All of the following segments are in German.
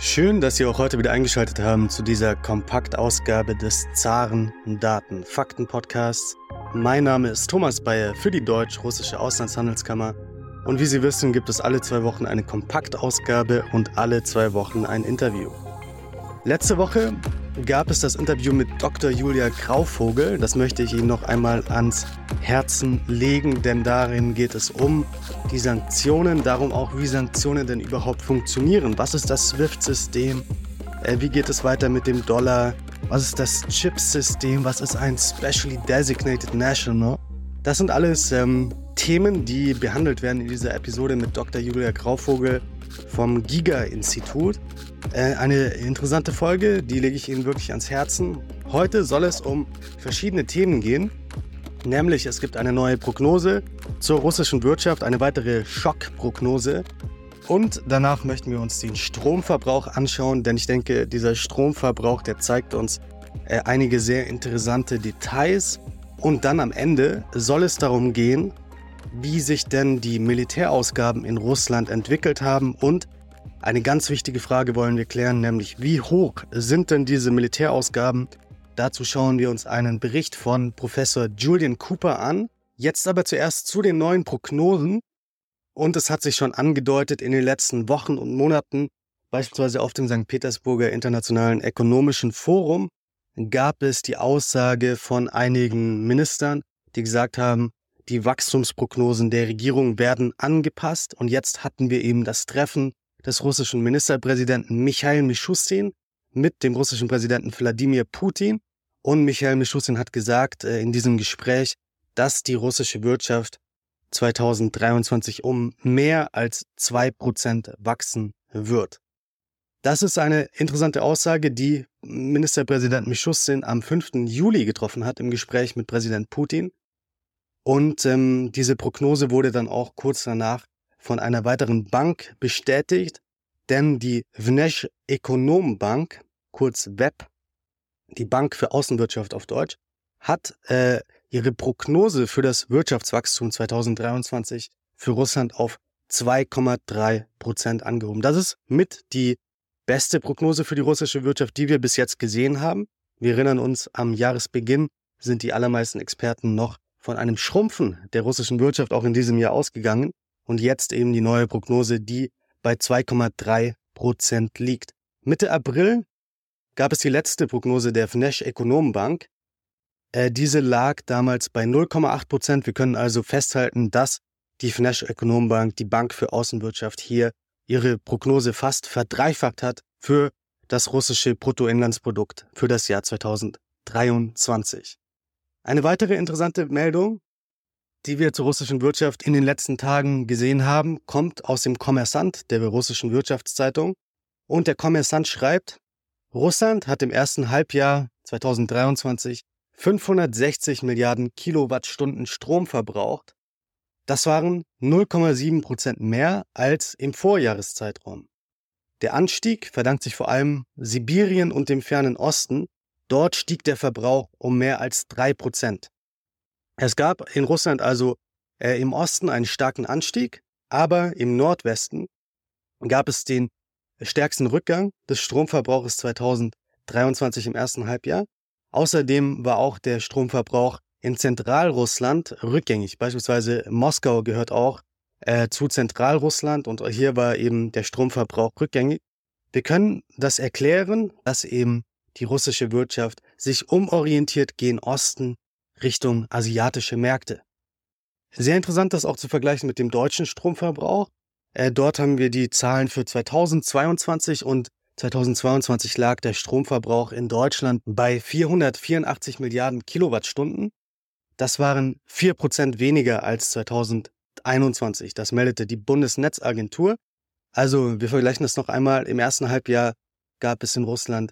Schön, dass Sie auch heute wieder eingeschaltet haben zu dieser Kompaktausgabe des Zaren Daten Fakten Podcasts. Mein Name ist Thomas Bayer für die Deutsch-Russische Auslandshandelskammer. Und wie Sie wissen, gibt es alle zwei Wochen eine Kompaktausgabe und alle zwei Wochen ein Interview. Letzte Woche gab es das Interview mit Dr. Julia Grauvogel. Das möchte ich Ihnen noch einmal ans Herzen legen, denn darin geht es um die Sanktionen, darum auch, wie Sanktionen denn überhaupt funktionieren. Was ist das SWIFT-System? Äh, wie geht es weiter mit dem Dollar? Was ist das CHIPS-System? Was ist ein Specially Designated National? Das sind alles ähm, Themen, die behandelt werden in dieser Episode mit Dr. Julia Grauvogel vom Giga-Institut. Äh, eine interessante Folge, die lege ich Ihnen wirklich ans Herzen. Heute soll es um verschiedene Themen gehen. Nämlich es gibt eine neue Prognose zur russischen Wirtschaft, eine weitere Schockprognose. Und danach möchten wir uns den Stromverbrauch anschauen, denn ich denke, dieser Stromverbrauch, der zeigt uns äh, einige sehr interessante Details. Und dann am Ende soll es darum gehen, wie sich denn die Militärausgaben in Russland entwickelt haben und eine ganz wichtige Frage wollen wir klären, nämlich wie hoch sind denn diese Militärausgaben? Dazu schauen wir uns einen Bericht von Professor Julian Cooper an. Jetzt aber zuerst zu den neuen Prognosen. Und es hat sich schon angedeutet in den letzten Wochen und Monaten, beispielsweise auf dem St. Petersburger Internationalen Ökonomischen Forum, gab es die Aussage von einigen Ministern, die gesagt haben, die Wachstumsprognosen der Regierung werden angepasst. Und jetzt hatten wir eben das Treffen des russischen Ministerpräsidenten Michail Mishustin mit dem russischen Präsidenten Wladimir Putin. Und Michail Mishustin hat gesagt äh, in diesem Gespräch, dass die russische Wirtschaft 2023 um mehr als zwei Prozent wachsen wird. Das ist eine interessante Aussage, die Ministerpräsident Mishustin am 5. Juli getroffen hat im Gespräch mit Präsident Putin. Und ähm, diese Prognose wurde dann auch kurz danach von einer weiteren Bank bestätigt, denn die Vnesh Bank, kurz WEB, die Bank für Außenwirtschaft auf Deutsch, hat äh, ihre Prognose für das Wirtschaftswachstum 2023 für Russland auf 2,3 Prozent angehoben. Das ist mit die beste Prognose für die russische Wirtschaft, die wir bis jetzt gesehen haben. Wir erinnern uns, am Jahresbeginn sind die allermeisten Experten noch von einem Schrumpfen der russischen Wirtschaft auch in diesem Jahr ausgegangen und jetzt eben die neue Prognose, die bei 2,3 Prozent liegt. Mitte April gab es die letzte Prognose der Vnesh Ökonomenbank. Äh, diese lag damals bei 0,8 Prozent. Wir können also festhalten, dass die Vnesh Ökonomenbank, die Bank für Außenwirtschaft, hier ihre Prognose fast verdreifacht hat für das russische Bruttoinlandsprodukt für das Jahr 2023. Eine weitere interessante Meldung, die wir zur russischen Wirtschaft in den letzten Tagen gesehen haben, kommt aus dem Kommersant der russischen Wirtschaftszeitung. Und der Kommersant schreibt, Russland hat im ersten Halbjahr 2023 560 Milliarden Kilowattstunden Strom verbraucht. Das waren 0,7 Prozent mehr als im Vorjahreszeitraum. Der Anstieg verdankt sich vor allem Sibirien und dem fernen Osten, Dort stieg der Verbrauch um mehr als drei Prozent. Es gab in Russland also äh, im Osten einen starken Anstieg, aber im Nordwesten gab es den stärksten Rückgang des Stromverbrauches 2023 im ersten Halbjahr. Außerdem war auch der Stromverbrauch in Zentralrussland rückgängig. Beispielsweise Moskau gehört auch äh, zu Zentralrussland und hier war eben der Stromverbrauch rückgängig. Wir können das erklären, dass eben die russische Wirtschaft sich umorientiert gen Osten Richtung asiatische Märkte. Sehr interessant, das auch zu vergleichen mit dem deutschen Stromverbrauch. Äh, dort haben wir die Zahlen für 2022 und 2022 lag der Stromverbrauch in Deutschland bei 484 Milliarden Kilowattstunden. Das waren 4% weniger als 2021. Das meldete die Bundesnetzagentur. Also wir vergleichen das noch einmal. Im ersten Halbjahr gab es in Russland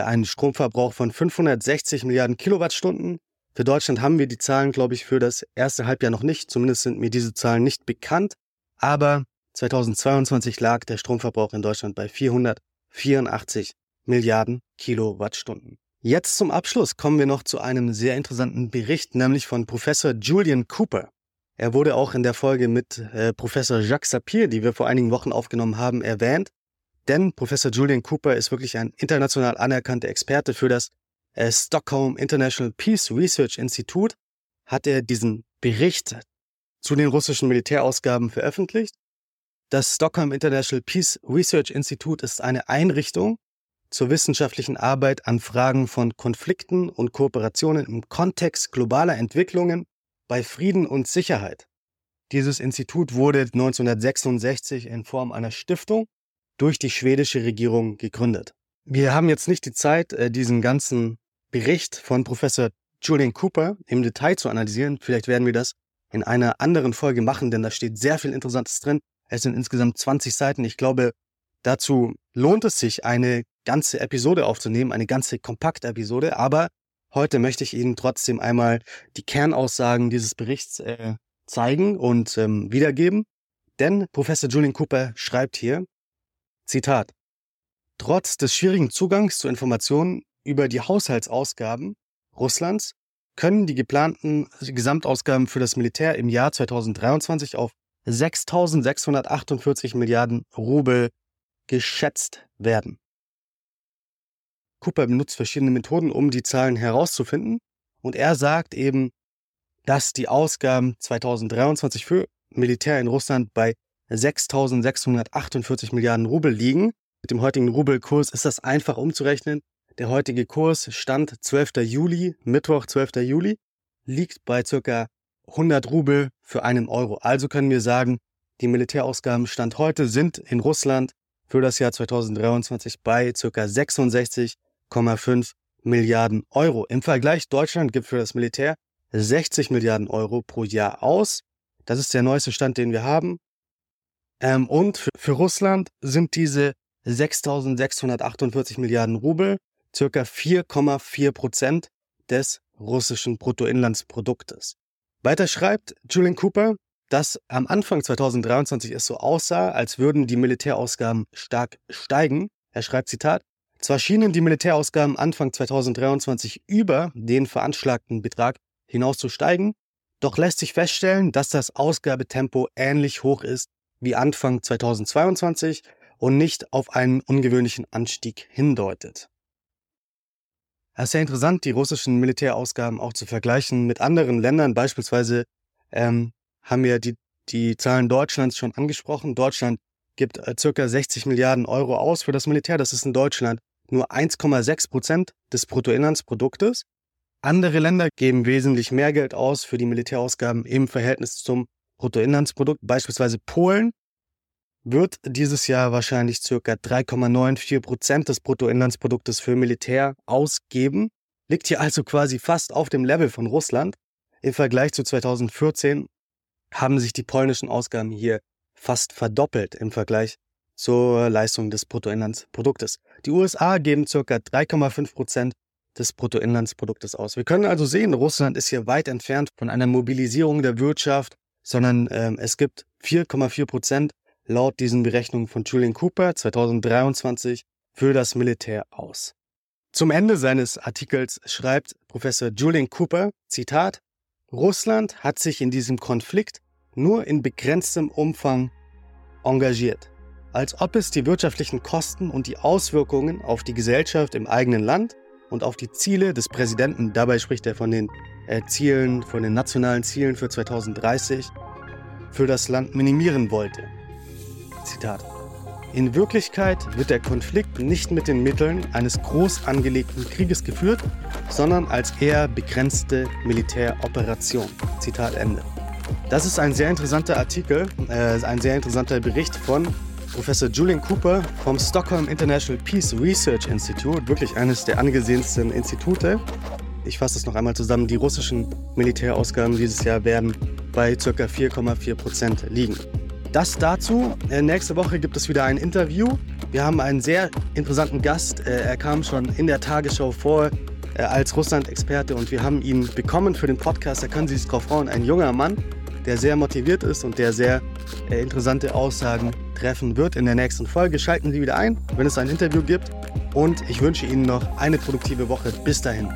einen Stromverbrauch von 560 Milliarden Kilowattstunden. Für Deutschland haben wir die Zahlen, glaube ich, für das erste Halbjahr noch nicht. Zumindest sind mir diese Zahlen nicht bekannt. Aber 2022 lag der Stromverbrauch in Deutschland bei 484 Milliarden Kilowattstunden. Jetzt zum Abschluss kommen wir noch zu einem sehr interessanten Bericht, nämlich von Professor Julian Cooper. Er wurde auch in der Folge mit äh, Professor Jacques Sapir, die wir vor einigen Wochen aufgenommen haben, erwähnt. Denn Professor Julian Cooper ist wirklich ein international anerkannter Experte für das äh, Stockholm International Peace Research Institute. Hat er diesen Bericht zu den russischen Militärausgaben veröffentlicht. Das Stockholm International Peace Research Institute ist eine Einrichtung zur wissenschaftlichen Arbeit an Fragen von Konflikten und Kooperationen im Kontext globaler Entwicklungen bei Frieden und Sicherheit. Dieses Institut wurde 1966 in Form einer Stiftung durch die schwedische Regierung gegründet. Wir haben jetzt nicht die Zeit, äh, diesen ganzen Bericht von Professor Julian Cooper im Detail zu analysieren. Vielleicht werden wir das in einer anderen Folge machen, denn da steht sehr viel Interessantes drin. Es sind insgesamt 20 Seiten. Ich glaube, dazu lohnt es sich, eine ganze Episode aufzunehmen, eine ganze kompakte Episode. Aber heute möchte ich Ihnen trotzdem einmal die Kernaussagen dieses Berichts äh, zeigen und ähm, wiedergeben. Denn Professor Julian Cooper schreibt hier, Zitat, Trotz des schwierigen Zugangs zu Informationen über die Haushaltsausgaben Russlands können die geplanten Gesamtausgaben für das Militär im Jahr 2023 auf 6.648 Milliarden Rubel geschätzt werden. Cooper benutzt verschiedene Methoden, um die Zahlen herauszufinden. Und er sagt eben, dass die Ausgaben 2023 für Militär in Russland bei 6.648 Milliarden Rubel liegen. Mit dem heutigen Rubelkurs ist das einfach umzurechnen. Der heutige Kurs stand 12. Juli, Mittwoch 12. Juli, liegt bei ca. 100 Rubel für einen Euro. Also können wir sagen, die Militärausgaben Stand heute sind in Russland für das Jahr 2023 bei ca. 66,5 Milliarden Euro. Im Vergleich Deutschland gibt für das Militär 60 Milliarden Euro pro Jahr aus. Das ist der neueste Stand, den wir haben. Ähm, und für, für Russland sind diese 6.648 Milliarden Rubel circa 4,4 Prozent des russischen Bruttoinlandsproduktes. Weiter schreibt Julian Cooper, dass am Anfang 2023 es so aussah, als würden die Militärausgaben stark steigen. Er schreibt Zitat, zwar schienen die Militärausgaben Anfang 2023 über den veranschlagten Betrag hinaus zu steigen, doch lässt sich feststellen, dass das Ausgabetempo ähnlich hoch ist wie Anfang 2022 und nicht auf einen ungewöhnlichen Anstieg hindeutet. Es ist sehr interessant, die russischen Militärausgaben auch zu vergleichen mit anderen Ländern. Beispielsweise ähm, haben wir die, die Zahlen Deutschlands schon angesprochen. Deutschland gibt äh, circa 60 Milliarden Euro aus für das Militär. Das ist in Deutschland nur 1,6 Prozent des Bruttoinlandsproduktes. Andere Länder geben wesentlich mehr Geld aus für die Militärausgaben im Verhältnis zum Bruttoinlandsprodukt. Beispielsweise Polen wird dieses Jahr wahrscheinlich ca. 3,94 Prozent des Bruttoinlandsproduktes für Militär ausgeben, liegt hier also quasi fast auf dem Level von Russland. Im Vergleich zu 2014 haben sich die polnischen Ausgaben hier fast verdoppelt im Vergleich zur Leistung des Bruttoinlandsproduktes. Die USA geben ca. 3,5 Prozent des Bruttoinlandsproduktes aus. Wir können also sehen, Russland ist hier weit entfernt von einer Mobilisierung der Wirtschaft, sondern ähm, es gibt 4,4 Prozent laut diesen Berechnungen von Julian Cooper 2023 für das Militär aus. Zum Ende seines Artikels schreibt Professor Julian Cooper, Zitat, Russland hat sich in diesem Konflikt nur in begrenztem Umfang engagiert, als ob es die wirtschaftlichen Kosten und die Auswirkungen auf die Gesellschaft im eigenen Land und auf die Ziele des Präsidenten, dabei spricht er von den äh, Zielen, von den nationalen Zielen für 2030, für das Land minimieren wollte. Zitat. In Wirklichkeit wird der Konflikt nicht mit den Mitteln eines groß angelegten Krieges geführt, sondern als eher begrenzte Militäroperation. Zitat Ende. Das ist ein sehr interessanter Artikel, äh, ein sehr interessanter Bericht von Professor Julian Cooper vom Stockholm International Peace Research Institute, wirklich eines der angesehensten Institute. Ich fasse es noch einmal zusammen. Die russischen Militärausgaben dieses Jahr werden bei ca. 4,4 Prozent liegen. Das dazu. Äh, nächste Woche gibt es wieder ein Interview. Wir haben einen sehr interessanten Gast. Äh, er kam schon in der Tagesschau vor äh, als Russland-Experte und wir haben ihn bekommen für den Podcast. Da können Sie sich drauf freuen. Ein junger Mann, der sehr motiviert ist und der sehr interessante Aussagen treffen wird in der nächsten Folge. Schalten Sie wieder ein, wenn es ein Interview gibt. Und ich wünsche Ihnen noch eine produktive Woche. Bis dahin.